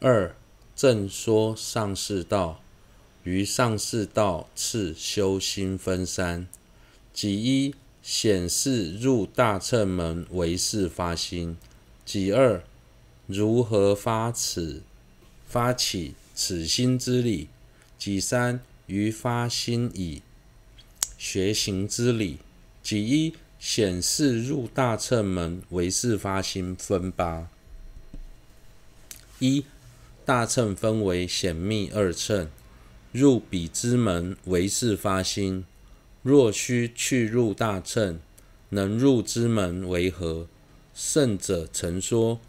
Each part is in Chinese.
二正说上士道，于上士道次修心分三：即一显示入大乘门为是发心；即二如何发此发起此心之理；即三于发心以学行之理。即一显示入大乘门为是发心分八：一大乘分为显密二乘，入彼之门为是发心。若须去入大乘，能入之门为何？圣者曾说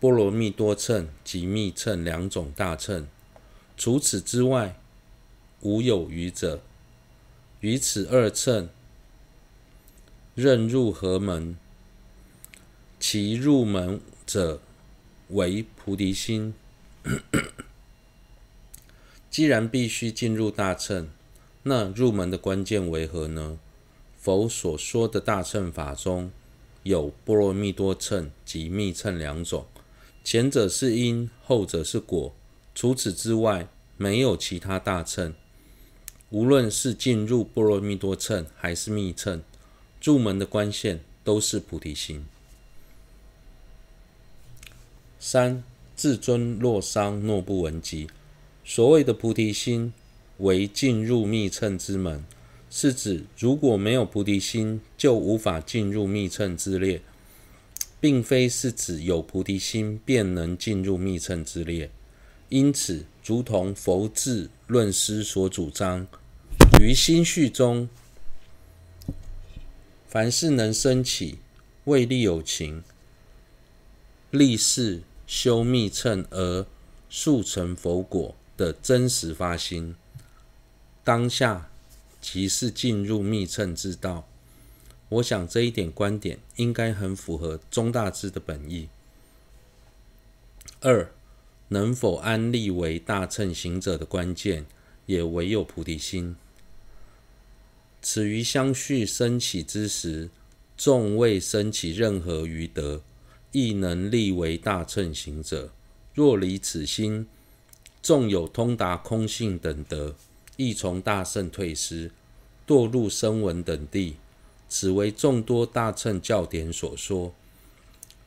波罗蜜多乘及密乘两种大乘，除此之外，无有余者。于此二乘。任入何门，其入门者为菩提心。既然必须进入大乘，那入门的关键为何呢？佛所说的大乘法中有波罗蜜多乘及密乘两种，前者是因，后者是果。除此之外，没有其他大乘。无论是进入波罗蜜多乘还是密乘。入门的关键都是菩提心。三至尊洛桑诺布文集，所谓的菩提心为进入密乘之门，是指如果没有菩提心，就无法进入密乘之列，并非是指有菩提心便能进入密乘之列。因此，如同佛智论师所主张，于心绪中。凡是能生起未利有情、立誓修密乘而速成佛果的真实发心，当下即是进入密乘之道。我想这一点观点应该很符合中大智的本意。二，能否安立为大乘行者的关键，也唯有菩提心。此于相续升起之时，纵未升起任何余德，亦能立为大乘行者。若离此心，纵有通达空性等德，亦从大圣退失，堕入声闻等地。此为众多大乘教典所说，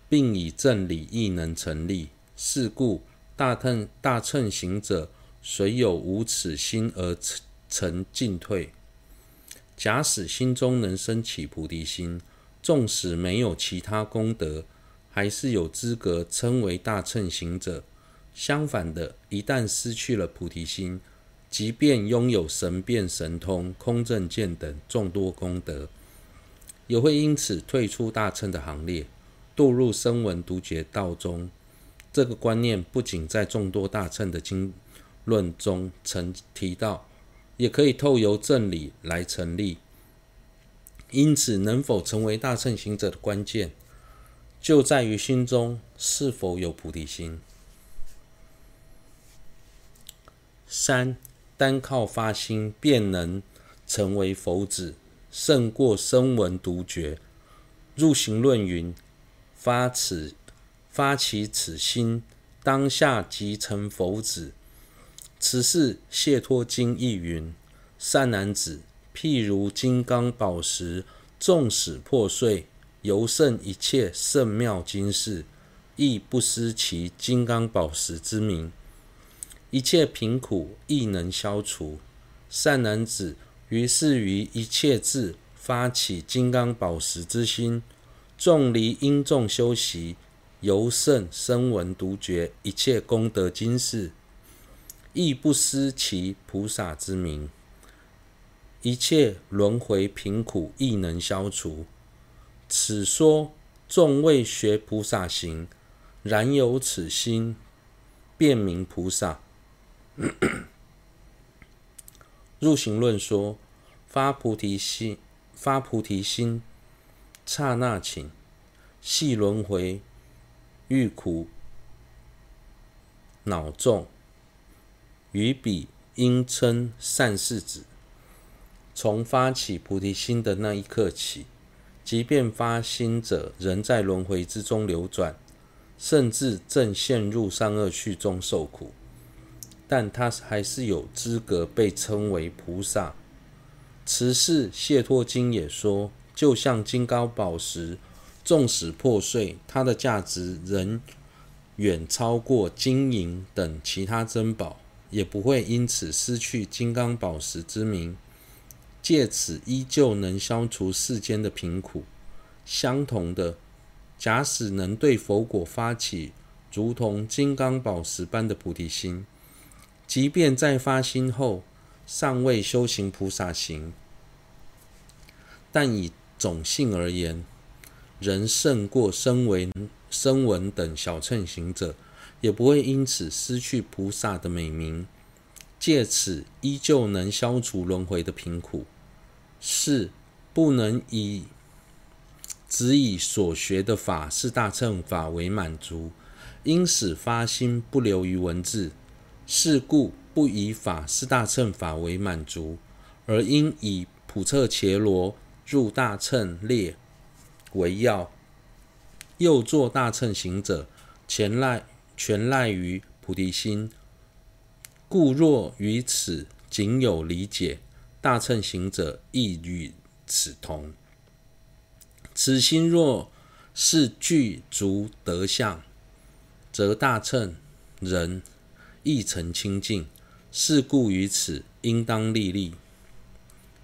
并以正理亦能成立。是故大乘大乘行者，虽有无此心而成进退。假使心中能生起菩提心，纵使没有其他功德，还是有资格称为大乘行者。相反的，一旦失去了菩提心，即便拥有神变、神通、空正见等众多功德，也会因此退出大乘的行列，堕入声闻独觉道中。这个观念不仅在众多大乘的经论中曾提到。也可以透由正理来成立，因此能否成为大乘行者的关键，就在于心中是否有菩提心。三，单靠发心便能成为佛子，胜过声闻独觉。入行论云：发此发起此心，当下即成佛子。此事《解脱经》亦云：“善男子，譬如金刚宝石，纵使破碎，犹胜一切圣妙金饰，亦不失其金刚宝石之名。一切贫苦亦能消除。善男子，于是于一切智发起金刚宝石之心，纵离因众修习，犹胜声闻独觉一切功德金饰。”亦不失其菩萨之名，一切轮回贫苦亦能消除。此说众未学菩萨行，然有此心，便名菩萨。入行论说，发菩提心，发菩提心，刹那顷，系轮回，欲苦恼众。于彼应称善事子。从发起菩提心的那一刻起，即便发心者仍在轮回之中流转，甚至正陷入三恶趣中受苦，但他还是有资格被称为菩萨。慈氏解脱经也说，就像金刚宝石，纵使破碎，它的价值仍远超过金银等其他珍宝，也不会因此失去金刚宝石之名，借此依旧能消除世间的贫苦。相同的。假使能对佛果发起如同金刚宝石般的菩提心，即便在发心后尚未修行菩萨行，但以种性而言，仍胜过声闻、声闻等小乘行者，也不会因此失去菩萨的美名，借此依旧能消除轮回的贫苦。是不能以。只以所学的法是大乘法为满足，因使发心不流于文字。是故不以法是大乘法为满足，而应以普彻伽罗入大乘列为要。又作大乘行者，全赖全赖于菩提心。故若于此仅有理解，大乘行者亦与此同。此心若是具足德相，则大乘人亦成清净。是故于此应当立立。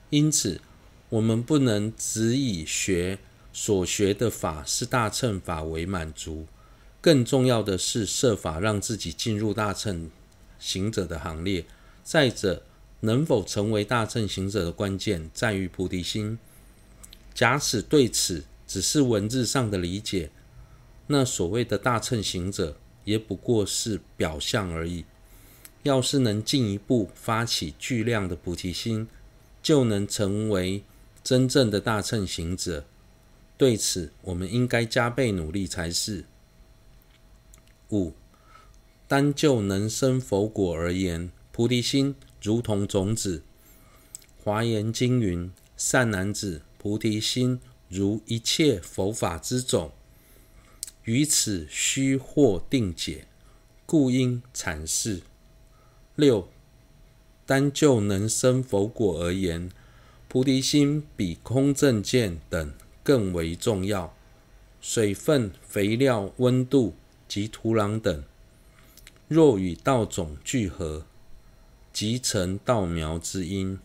因此，我们不能只以学所学的法是大乘法为满足，更重要的是设法让自己进入大乘行者的行列。再者，能否成为大乘行者的关键在于菩提心。假使对此只是文字上的理解，那所谓的大乘行者也不过是表象而已。要是能进一步发起巨量的菩提心，就能成为真正的大乘行者。对此，我们应该加倍努力才是。五，单就能生佛果而言，菩提心如同种子。华严经云：“善男子。”菩提心如一切佛法之种，于此须获定解，故应阐释。六，单就能生佛果而言，菩提心比空正见等更为重要。水分、肥料、温度及土壤等，若与稻种聚合，即成稻苗之因；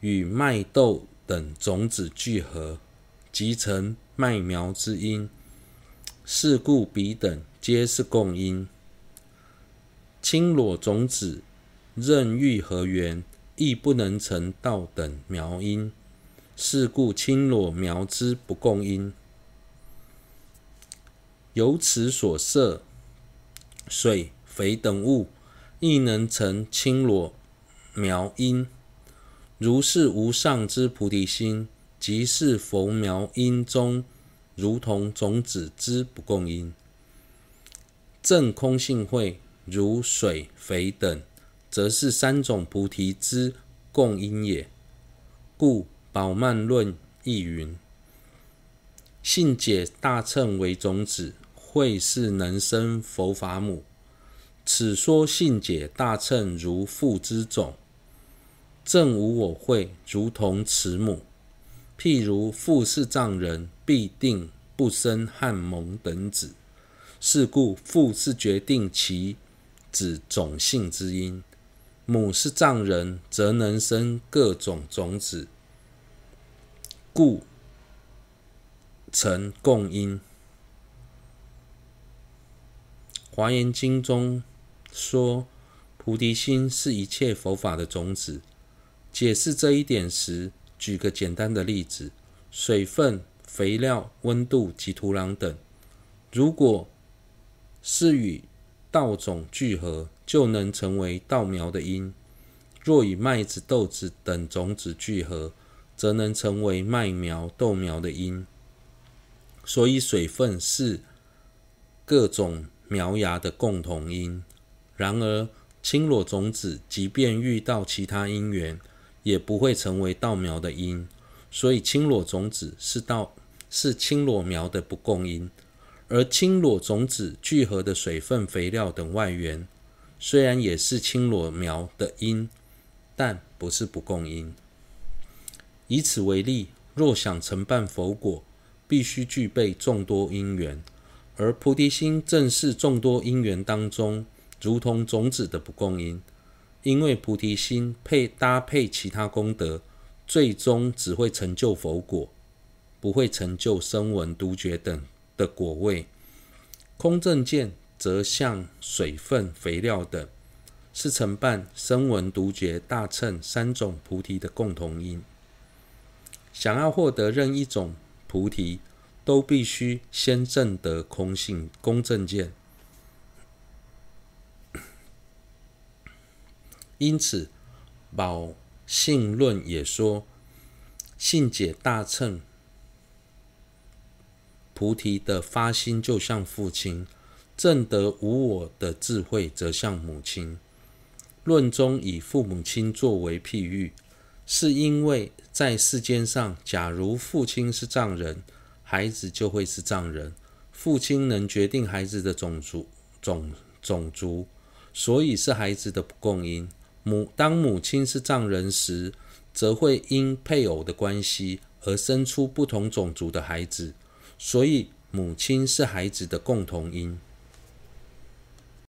与麦豆。等种子聚合，即成麦苗之因。是故彼等皆是共因。青裸种子任遇何缘，亦不能成稻等苗因。是故青裸苗之不共因。由此所摄水、肥等物，亦能成青裸苗因。如是无上之菩提心，即是佛苗因中，如同种子之不共因。正空性慧，如水、肥等，则是三种菩提之共因也。故宝曼论亦云：信解大乘为种子，慧是能生佛法母。此说信解大乘如父之种。正无我慧，如同慈母。譬如父是藏人，必定不生汉蒙等子。是故父是决定其子种性之因；母是藏人，则能生各种种子，故成共因。华严经中说，菩提心是一切佛法的种子。解释这一点时，举个简单的例子：水分、肥料、温度及土壤等，如果是与稻种聚合，就能成为稻苗的因；若与麦子、豆子等种子聚合，则能成为麦苗、豆苗的因。所以，水分是各种苗芽的共同因。然而，青裸种子即便遇到其他因缘，也不会成为稻苗的因，所以青裸种子是稻是青裸苗的不共因。而青裸种子聚合的水分、肥料等外源，虽然也是青裸苗的因，但不是不共因。以此为例，若想成办佛果，必须具备众多因缘，而菩提心正是众多因缘当中，如同种子的不共因。因为菩提心配搭配其他功德，最终只会成就佛果，不会成就声闻独觉等的果位。空正见则像水分、肥料等，是成办声闻独觉大乘三种菩提的共同因。想要获得任一种菩提，都必须先证得空性空正见。因此，《宝性论》也说：“信解大乘菩提的发心，就像父亲；证得无我的智慧，则像母亲。”论中以父母亲作为譬喻，是因为在世间上，假如父亲是藏人，孩子就会是藏人。父亲能决定孩子的种族，种种族，所以是孩子的不共因。母当母亲是藏人时，则会因配偶的关系而生出不同种族的孩子，所以母亲是孩子的共同因。